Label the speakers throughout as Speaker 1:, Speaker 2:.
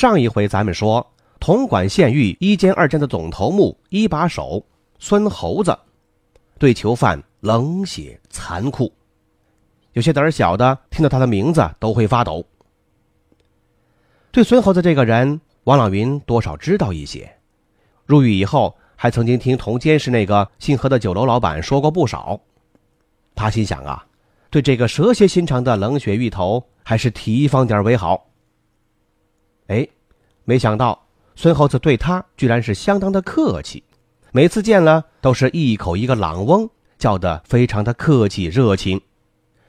Speaker 1: 上一回咱们说，统管县狱一监二监的总头目一把手孙猴子，对囚犯冷血残酷，有些胆儿小的听到他的名字都会发抖。对孙猴子这个人，王朗云多少知道一些，入狱以后还曾经听同监室那个姓何的酒楼老板说过不少。他心想啊，对这个蛇蝎心肠的冷血狱头，还是提防点为好。哎，没想到孙猴子对他居然是相当的客气，每次见了都是一口一个“朗翁”，叫得非常的客气热情，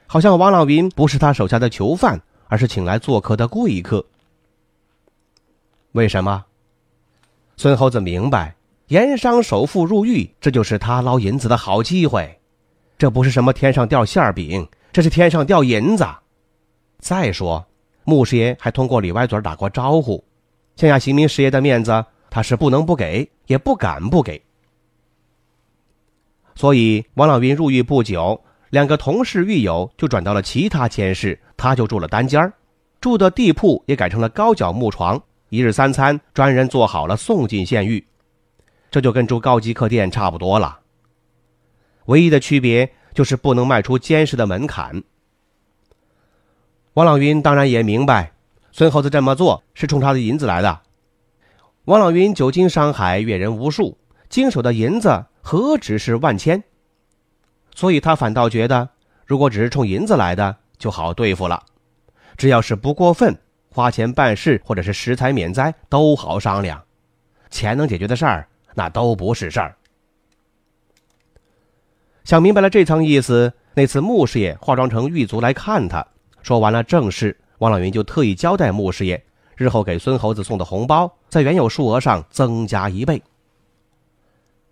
Speaker 1: 好像王朗云不是他手下的囚犯，而是请来做客的贵客。为什么？孙猴子明白，盐商首富入狱，这就是他捞银子的好机会，这不是什么天上掉馅饼，这是天上掉银子。再说。穆师爷还通过里外嘴打过招呼，县衙刑名师爷的面子，他是不能不给，也不敢不给。所以王老云入狱不久，两个同事狱友就转到了其他监室，他就住了单间住的地铺也改成了高脚木床，一日三餐专人做好了送进县狱，这就跟住高级客店差不多了。唯一的区别就是不能迈出监室的门槛。王朗云当然也明白，孙猴子这么做是冲他的银子来的。王老云久经商海，阅人无数，经手的银子何止是万千，所以他反倒觉得，如果只是冲银子来的，就好对付了。只要是不过分，花钱办事或者是食财免灾，都好商量。钱能解决的事儿，那都不是事儿。想明白了这层意思，那次穆师爷化妆成狱卒来看他。说完了正事，王老云就特意交代穆师爷，日后给孙猴子送的红包，在原有数额上增加一倍。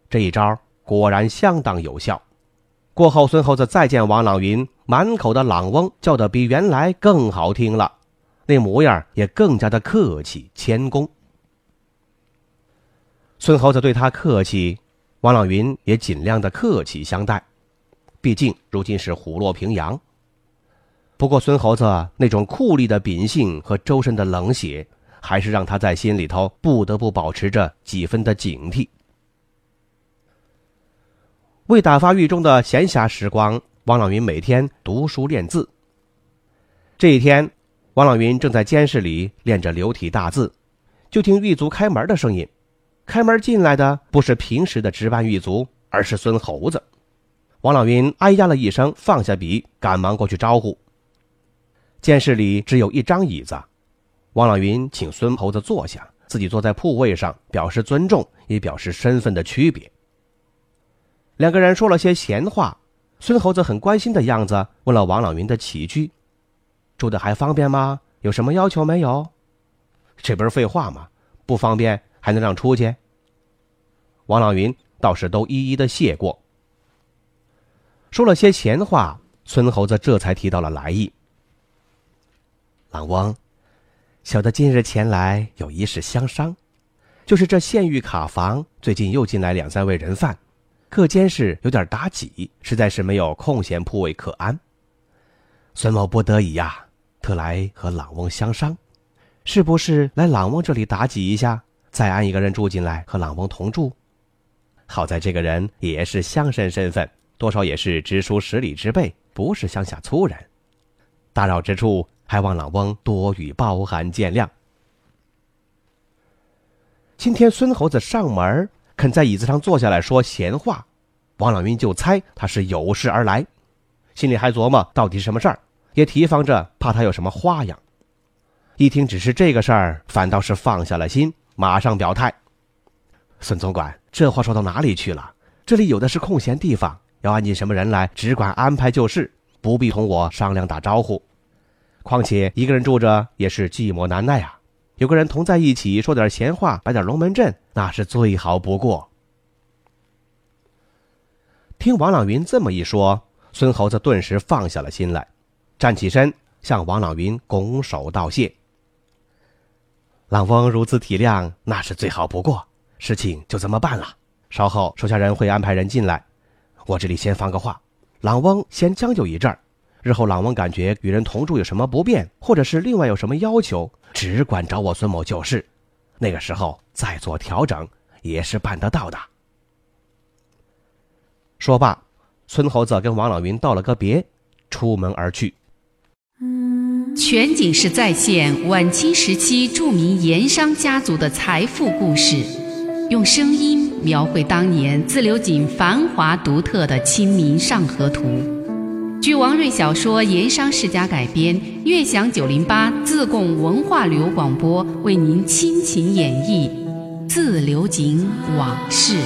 Speaker 1: 这一招果然相当有效。过后，孙猴子再见王朗云，满口的“朗翁”叫的比原来更好听了，那模样也更加的客气谦恭。孙猴子对他客气，王朗云也尽量的客气相待，毕竟如今是虎落平阳。不过，孙猴子那种酷吏的秉性和周身的冷血，还是让他在心里头不得不保持着几分的警惕。为打发狱中的闲暇时光，王朗云每天读书练字。这一天，王朗云正在监室里练着流体大字，就听狱卒开门的声音。开门进来的不是平时的值班狱卒，而是孙猴子。王朗云哎呀了一声，放下笔，赶忙过去招呼。监室里只有一张椅子，王朗云请孙猴子坐下，自己坐在铺位上，表示尊重，也表示身份的区别。两个人说了些闲话，孙猴子很关心的样子，问了王朗云的起居：“住的还方便吗？有什么要求没有？”这不是废话吗？不方便还能让出去？王朗云倒是都一一的谢过。说了些闲话，孙猴子这才提到了来意。老翁，小的今日前来有一事相商，就是这县狱卡房最近又进来两三位人犯，各监室有点打挤，实在是没有空闲铺位可安。孙某不得已呀，特来和老翁相商，是不是来老翁这里打挤一下，再安一个人住进来和老翁同住？好在这个人也是乡绅身份，多少也是知书识礼之辈，不是乡下粗人，打扰之处。还望老翁多予包涵见谅。今天孙猴子上门，肯在椅子上坐下来说闲话，王老云就猜他是有事而来，心里还琢磨到底是什么事儿，也提防着怕他有什么花样。一听只是这个事儿，反倒是放下了心，马上表态：“孙总管，这话说到哪里去了？这里有的是空闲地方，要安进什么人来，只管安排就是，不必同我商量打招呼。”况且一个人住着也是寂寞难耐啊，有个人同在一起，说点闲话，摆点龙门阵，那是最好不过。听王朗云这么一说，孙猴子顿时放下了心来，站起身向王朗云拱手道谢。朗翁如此体谅，那是最好不过，事情就这么办了。稍后手下人会安排人进来，我这里先放个话，朗翁先将就一阵儿。日后朗翁感觉与人同住有什么不便，或者是另外有什么要求，只管找我孙某就是。那个时候再做调整，也是办得到的。说罢，孙猴子跟王老云道了个别，出门而去。
Speaker 2: 全景式再现晚清时期著名盐商家族的财富故事，用声音描绘当年自流井繁华独特的《清明上河图》。据王瑞小说《盐商世家》改编，悦享九零八自贡文化旅游广播为您倾情演绎《自流井往事》。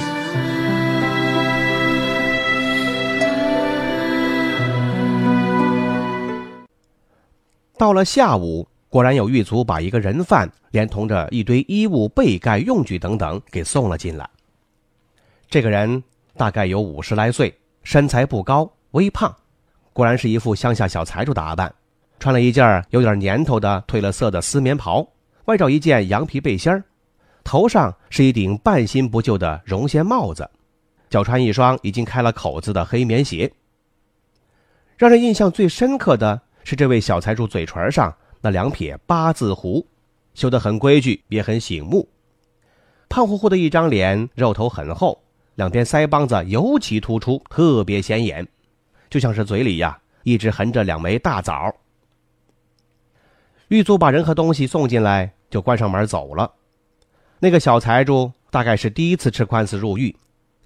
Speaker 1: 到了下午，果然有狱卒把一个人犯连同着一堆衣物、被盖、用具等等给送了进来。这个人大概有五十来岁，身材不高，微胖。果然是一副乡下小财主打扮，穿了一件有点年头的褪了色的丝棉袍，外罩一件羊皮背心儿，头上是一顶半新不旧的绒线帽子，脚穿一双已经开了口子的黑棉鞋。让人印象最深刻的是这位小财主嘴唇上那两撇八字胡，修得很规矩，也很醒目。胖乎乎的一张脸，肉头很厚，两边腮帮子尤其突出，特别显眼。就像是嘴里呀一直含着两枚大枣。狱卒把人和东西送进来，就关上门走了。那个小财主大概是第一次吃官司入狱，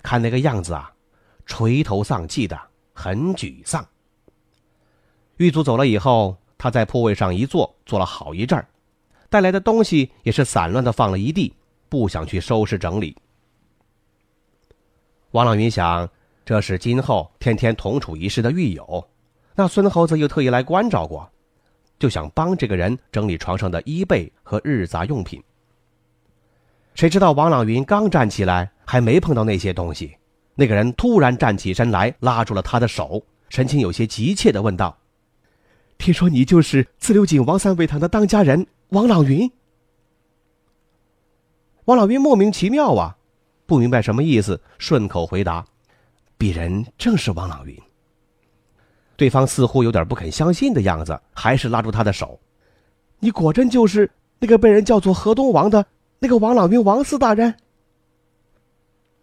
Speaker 1: 看那个样子啊，垂头丧气的，很沮丧。狱卒走了以后，他在铺位上一坐，坐了好一阵儿，带来的东西也是散乱的放了一地，不想去收拾整理。王朗云想。这是今后天天同处一室的狱友，那孙猴子又特意来关照过，就想帮这个人整理床上的衣被和日杂用品。谁知道王朗云刚站起来，还没碰到那些东西，那个人突然站起身来，拉住了他的手，神情有些急切的问道：“听说你就是自流井王三味堂的当家人王朗云？”王朗云莫名其妙啊，不明白什么意思，顺口回答。鄙人正是王朗云。对方似乎有点不肯相信的样子，还是拉住他的手：“你果真就是那个被人叫做河东王的那个王朗云王四大人？”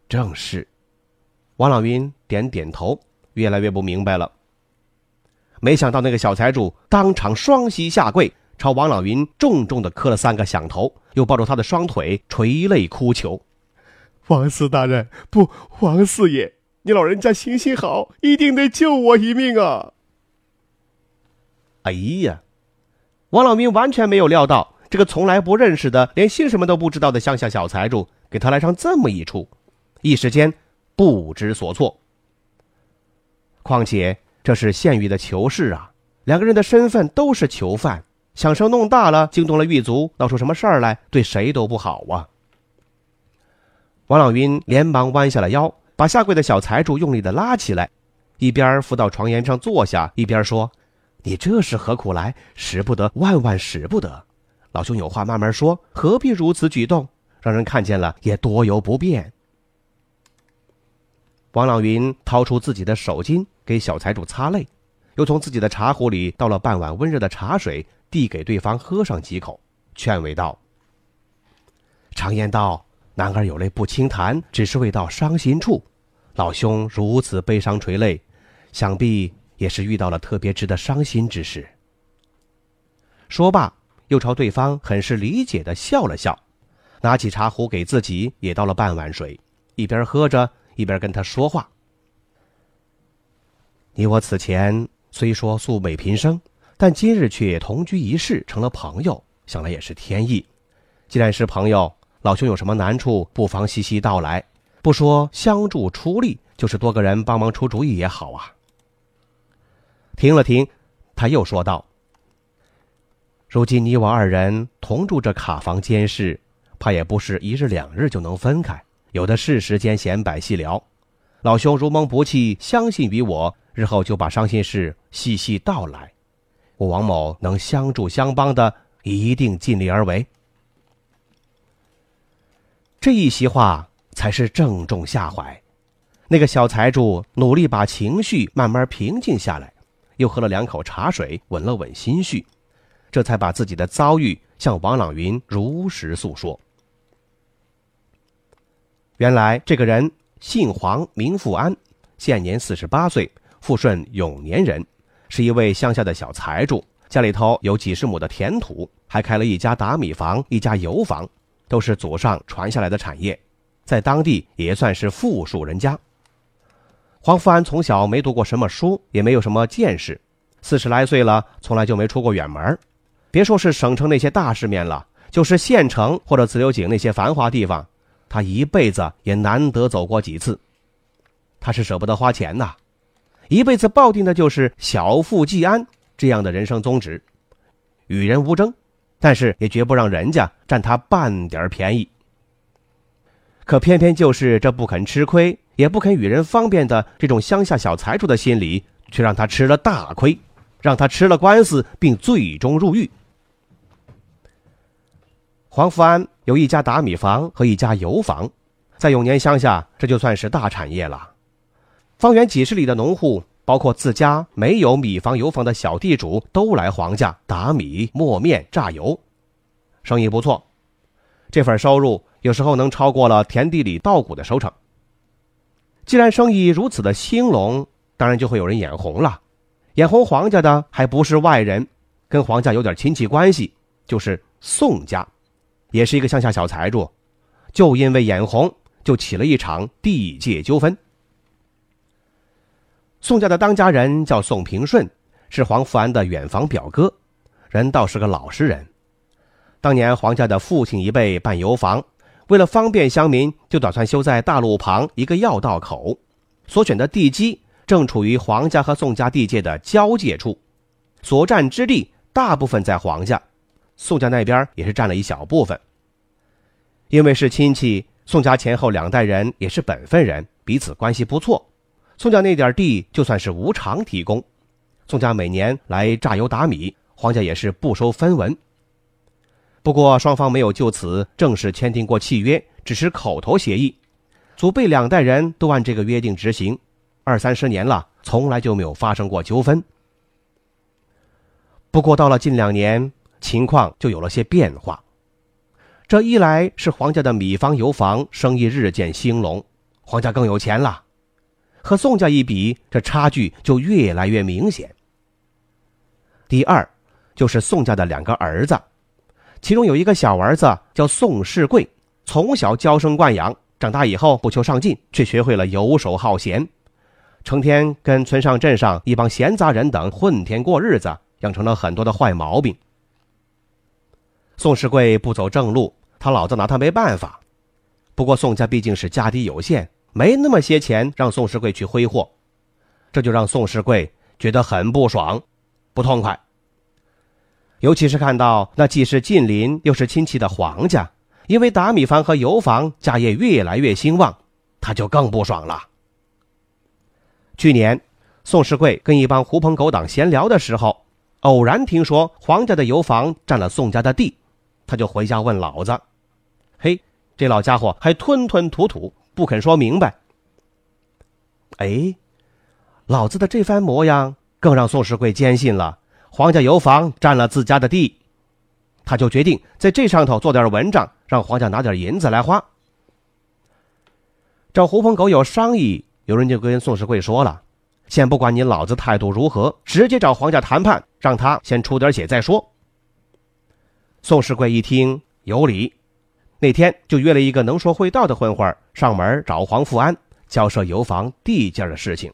Speaker 1: 正是。王朗云点点头，越来越不明白了。没想到那个小财主当场双膝下跪，朝王朗云重重的磕了三个响头，又抱住他的双腿垂泪哭求：“王四大人，不，王四爷。”你老人家行行好，一定得救我一命啊！哎呀，王老明完全没有料到，这个从来不认识的、连姓什么都不知道的乡下小财主，给他来上这么一出，一时间不知所措。况且这是县狱的囚室啊，两个人的身份都是囚犯，响声弄大了，惊动了狱卒，闹出什么事儿来，对谁都不好啊！王老云连忙弯下了腰。把下跪的小财主用力的拉起来，一边扶到床沿上坐下，一边说：“你这是何苦来？使不得，万万使不得！老兄有话慢慢说，何必如此举动？让人看见了也多有不便。”王朗云掏出自己的手巾给小财主擦泪，又从自己的茶壶里倒了半碗温热的茶水，递给对方喝上几口，劝慰道：“常言道。”男儿有泪不轻弹，只是未到伤心处。老兄如此悲伤垂泪，想必也是遇到了特别值得伤心之事。说罢，又朝对方很是理解的笑了笑，拿起茶壶给自己也倒了半碗水，一边喝着一边跟他说话：“你我此前虽说素昧平生，但今日却同居一室，成了朋友，想来也是天意。既然是朋友。”老兄有什么难处，不妨细细道来。不说相助出力，就是多个人帮忙出主意也好啊。停了停，他又说道：“如今你我二人同住这卡房监室，怕也不是一日两日就能分开，有的是时间闲摆细聊。老兄如蒙不弃，相信于我，日后就把伤心事细细道来。我王某能相助相帮的，一定尽力而为。这一席话才是正中下怀。那个小财主努力把情绪慢慢平静下来，又喝了两口茶水，稳了稳心绪，这才把自己的遭遇向王朗云如实诉说。原来这个人姓黄，名富安，现年四十八岁，富顺永年人，是一位乡下的小财主，家里头有几十亩的田土，还开了一家打米房，一家油坊，都是祖上传下来的产业，在当地也算是富庶人家。黄富安从小没读过什么书，也没有什么见识，四十来岁了，从来就没出过远门。别说是省城那些大世面了，就是县城或者自流井那些繁华地方，他一辈子也难得走过几次。他是舍不得花钱呐，一辈子抱定的就是小富即安这样的人生宗旨，与人无争，但是也绝不让人家占他半点便宜。可偏偏就是这不肯吃亏。也不肯与人方便的这种乡下小财主的心理，却让他吃了大亏，让他吃了官司，并最终入狱。黄福安有一家打米房和一家油坊，在永年乡下，这就算是大产业了。方圆几十里的农户，包括自家没有米房油房的小地主，都来黄家打米、磨面、榨油，生意不错。这份收入有时候能超过了田地里稻谷的收成。既然生意如此的兴隆，当然就会有人眼红了。眼红黄家的还不是外人，跟黄家有点亲戚关系，就是宋家，也是一个乡下小财主。就因为眼红，就起了一场地界纠纷。宋家的当家人叫宋平顺，是黄福安的远房表哥，人倒是个老实人。当年黄家的父亲一辈办油坊。为了方便乡民，就打算修在大路旁一个要道口，所选的地基正处于黄家和宋家地界的交界处，所占之地大部分在黄家，宋家那边也是占了一小部分。因为是亲戚，宋家前后两代人也是本分人，彼此关系不错。宋家那点地就算是无偿提供，宋家每年来榨油打米，黄家也是不收分文。不过，双方没有就此正式签订过契约，只是口头协议。祖辈两代人都按这个约定执行，二三十年了，从来就没有发生过纠纷。不过，到了近两年，情况就有了些变化。这一来是黄家的米坊油坊生意日渐兴隆，黄家更有钱了，和宋家一比，这差距就越来越明显。第二，就是宋家的两个儿子。其中有一个小儿子叫宋世贵，从小娇生惯养，长大以后不求上进，却学会了游手好闲，成天跟村上镇上一帮闲杂人等混天过日子，养成了很多的坏毛病。宋世贵不走正路，他老子拿他没办法。不过宋家毕竟是家底有限，没那么些钱让宋世贵去挥霍，这就让宋世贵觉得很不爽，不痛快。尤其是看到那既是近邻又是亲戚的黄家，因为打米房和油房家业越来越兴旺，他就更不爽了。去年，宋世贵跟一帮狐朋狗党闲聊的时候，偶然听说黄家的油房占了宋家的地，他就回家问老子：“嘿，这老家伙还吞吞吐吐，不肯说明白。”哎，老子的这番模样更让宋世贵坚信了。黄家油坊占了自家的地，他就决定在这上头做点文章，让黄家拿点银子来花。找狐朋狗友商议，有人就跟宋世贵说了：“先不管你老子态度如何，直接找黄家谈判，让他先出点血再说。”宋世贵一听有理，那天就约了一个能说会道的混混上门找黄富安交涉油坊地界的事情。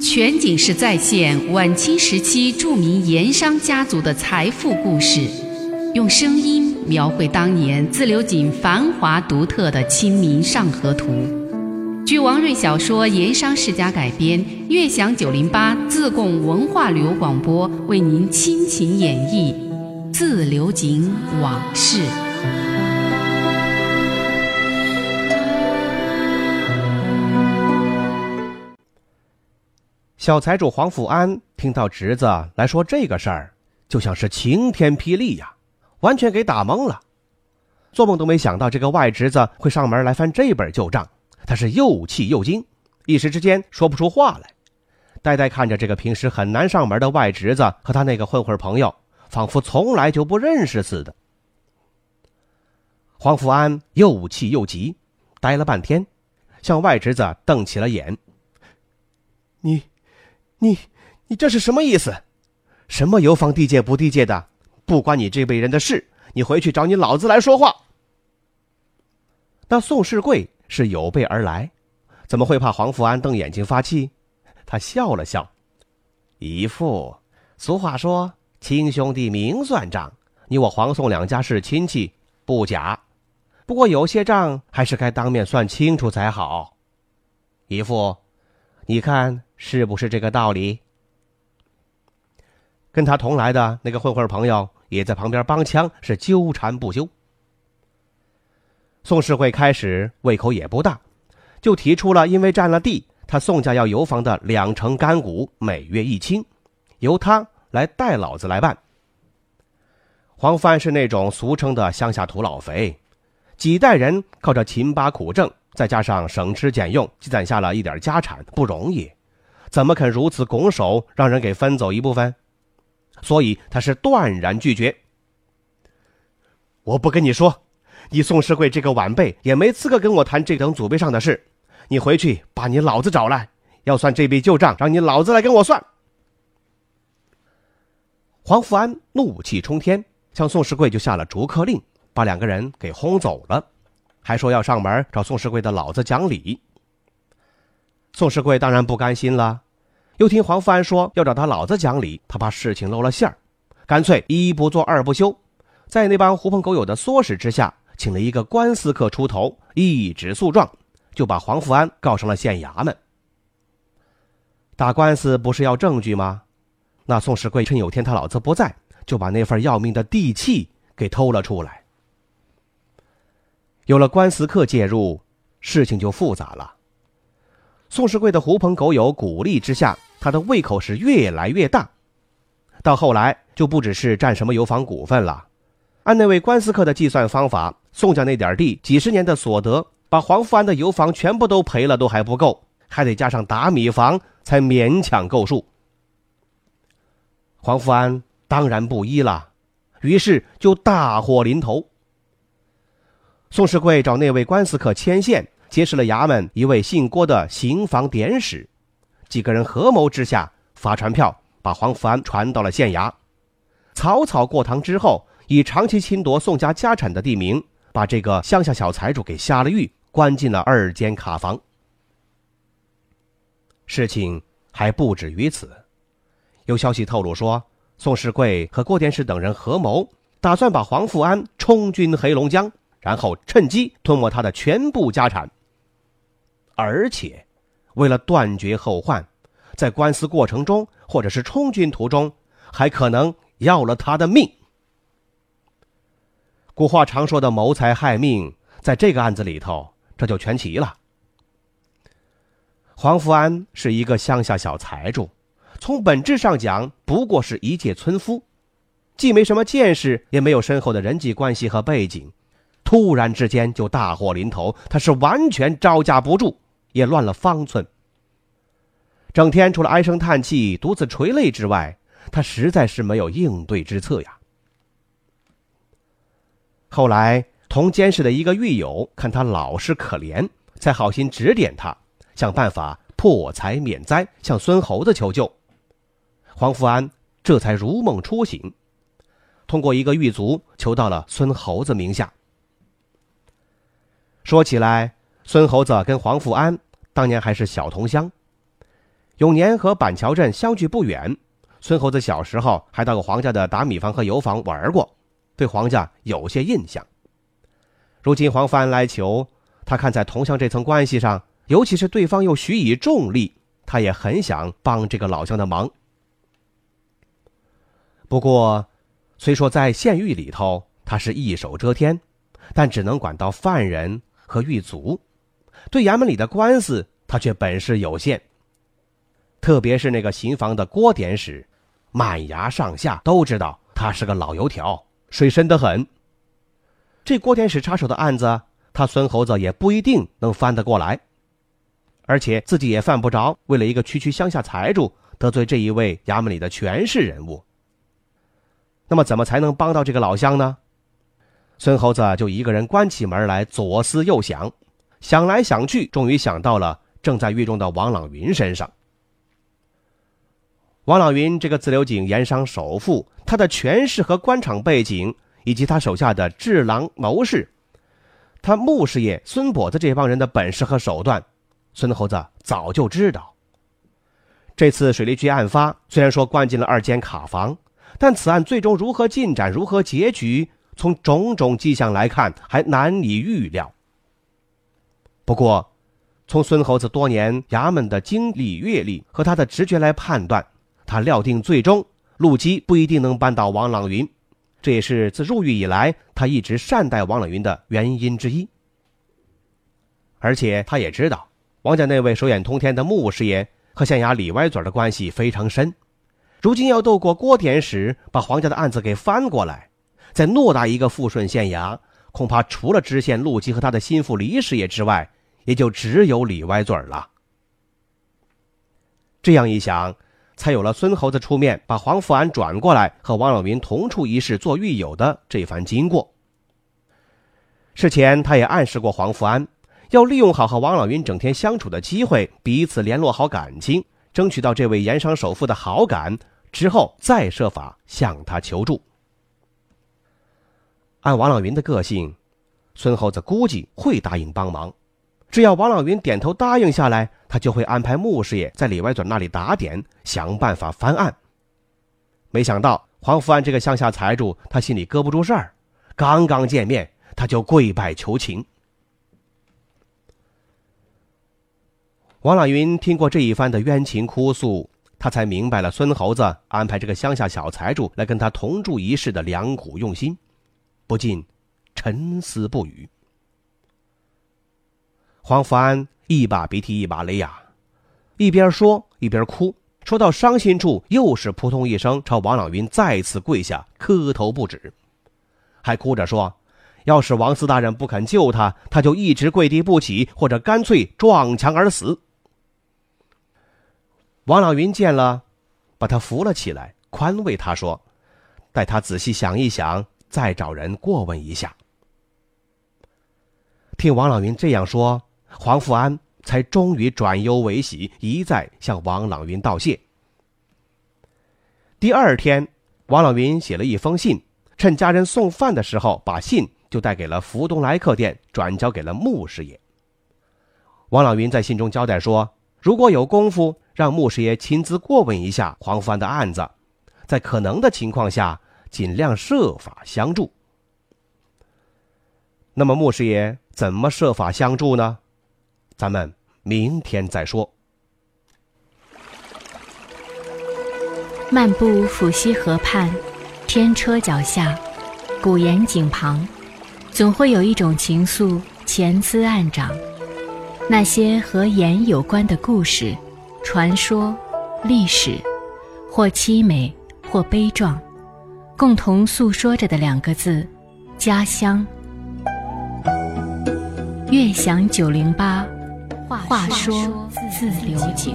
Speaker 2: 全景式再现晚清时期著名盐商家族的财富故事，用声音描绘当年自流井繁华独特的《清明上河图》。据王瑞小说《盐商世家》改编，悦享九零八自贡文化旅游广播为您倾情演绎《自流井往事》。
Speaker 1: 小财主黄富安听到侄子来说这个事儿，就像是晴天霹雳呀，完全给打懵了，做梦都没想到这个外侄子会上门来翻这本旧账。他是又气又惊，一时之间说不出话来，呆呆看着这个平时很难上门的外侄子和他那个混混朋友，仿佛从来就不认识似的。黄福安又气又急，呆了半天，向外侄子瞪起了眼：“你，你，你这是什么意思？什么油坊地界不地界的，不关你这辈人的事，你回去找你老子来说话。”那宋世贵。是有备而来，怎么会怕黄福安瞪眼睛发气？他笑了笑：“姨父，俗话说亲兄弟明算账，你我黄宋两家是亲戚，不假。不过有些账还是该当面算清楚才好。姨父，你看是不是这个道理？”跟他同来的那个混混朋友也在旁边帮腔，是纠缠不休。宋世贵开始胃口也不大，就提出了因为占了地，他宋家要油房的两成干股，每月一清，由他来代老子来办。黄帆是那种俗称的乡下土老肥，几代人靠着勤巴苦挣，再加上省吃俭用，积攒下了一点家产，不容易，怎么肯如此拱手让人给分走一部分？所以他是断然拒绝。我不跟你说。你宋世贵这个晚辈也没资格跟我谈这等祖辈上的事，你回去把你老子找来，要算这笔旧账，让你老子来跟我算。黄福安怒气冲天，向宋世贵就下了逐客令，把两个人给轰走了，还说要上门找宋世贵的老子讲理。宋世贵当然不甘心了，又听黄福安说要找他老子讲理，他怕事情露了馅儿，干脆一不做二不休，在那帮狐朋狗友的唆使之下。请了一个官司客出头，一纸诉状，就把黄福安告上了县衙门。打官司不是要证据吗？那宋世贵趁有天他老子不在，就把那份要命的地契给偷了出来。有了官司客介入，事情就复杂了。宋世贵的狐朋狗友鼓励之下，他的胃口是越来越大，到后来就不只是占什么油房股份了。按那位官司客的计算方法，宋家那点地几十年的所得，把黄福安的油房全部都赔了都还不够，还得加上打米房才勉强够数。黄福安当然不依了，于是就大祸临头。宋世贵找那位官司客牵线，结识了衙门一位姓郭的刑房典史，几个人合谋之下发传票，把黄福安传到了县衙。草草过堂之后。以长期侵夺宋家家产的地名，把这个乡下小财主给下了狱，关进了二间卡房。事情还不止于此，有消息透露说，宋世贵和郭典史等人合谋，打算把黄富安充军黑龙江，然后趁机吞没他的全部家产。而且，为了断绝后患，在官司过程中或者是充军途中，还可能要了他的命。古话常说的谋财害命，在这个案子里头，这就全齐了。黄福安是一个乡下小财主，从本质上讲，不过是一介村夫，既没什么见识，也没有深厚的人际关系和背景，突然之间就大祸临头，他是完全招架不住，也乱了方寸。整天除了唉声叹气、独自垂泪之外，他实在是没有应对之策呀。后来，同监视的一个狱友看他老实可怜，才好心指点他，想办法破财免灾，向孙猴子求救。黄福安这才如梦初醒，通过一个狱卒求到了孙猴子名下。说起来，孙猴子跟黄福安当年还是小同乡，永年和板桥镇相距不远。孙猴子小时候还到过黄家的打米房和油坊玩过。对黄家有些印象。如今黄福安来求他，看在同乡这层关系上，尤其是对方又许以重利，他也很想帮这个老乡的忙。不过，虽说在县狱里头他是一手遮天，但只能管到犯人和狱卒，对衙门里的官司他却本事有限。特别是那个刑房的郭典史，满衙上下都知道他是个老油条，水深得很。这郭典史插手的案子，他孙猴子也不一定能翻得过来，而且自己也犯不着为了一个区区乡下财主得罪这一位衙门里的权势人物。那么，怎么才能帮到这个老乡呢？孙猴子就一个人关起门来，左思右想，想来想去，终于想到了正在狱中的王朗云身上。王朗云这个自流井盐商首富，他的权势和官场背景。以及他手下的智囊谋士，他穆师爷孙跛子这帮人的本事和手段，孙猴子早就知道。这次水利局案发，虽然说关进了二间卡房，但此案最终如何进展、如何结局，从种种迹象来看，还难以预料。不过，从孙猴子多年衙门的经历阅历和他的直觉来判断，他料定最终陆基不一定能扳倒王朗云。这也是自入狱以来，他一直善待王朗云的原因之一。而且他也知道，王家那位手眼通天的穆师爷和县衙李歪嘴的关系非常深。如今要斗过郭典史，把黄家的案子给翻过来，在偌大一个富顺县衙，恐怕除了知县陆基和他的心腹李师爷之外，也就只有李歪嘴了。这样一想。才有了孙猴子出面把黄福安转过来和王老云同处一室做狱友的这番经过。事前他也暗示过黄福安，要利用好和王老云整天相处的机会，彼此联络好感情，争取到这位盐商首富的好感之后，再设法向他求助。按王老云的个性，孙猴子估计会答应帮忙。只要王老云点头答应下来，他就会安排穆师爷在李歪嘴那里打点，想办法翻案。没想到黄福安这个乡下财主，他心里搁不住事儿，刚刚见面他就跪拜求情。王老云听过这一番的冤情哭诉，他才明白了孙猴子安排这个乡下小财主来跟他同住一室的良苦用心，不禁沉思不语。黄福安一把鼻涕一把泪呀，一边说一边哭，说到伤心处，又是扑通一声朝王朗云再次跪下磕头不止，还哭着说：“要是王四大人不肯救他，他就一直跪地不起，或者干脆撞墙而死。”王朗云见了，把他扶了起来，宽慰他说：“待他仔细想一想，再找人过问一下。”听王朗云这样说。黄福安才终于转忧为喜，一再向王朗云道谢。第二天，王朗云写了一封信，趁家人送饭的时候，把信就带给了福东来客店，转交给了穆师爷。王朗云在信中交代说：“如果有功夫，让穆师爷亲自过问一下黄福安的案子，在可能的情况下，尽量设法相助。”那么，穆师爷怎么设法相助呢？咱们明天再说。
Speaker 3: 漫步抚溪河畔，天车脚下，古岩井旁，总会有一种情愫潜滋暗长。那些和盐有关的故事、传说、历史，或凄美，或悲壮，共同诉说着的两个字：家乡。悦享九零八。话说自流井。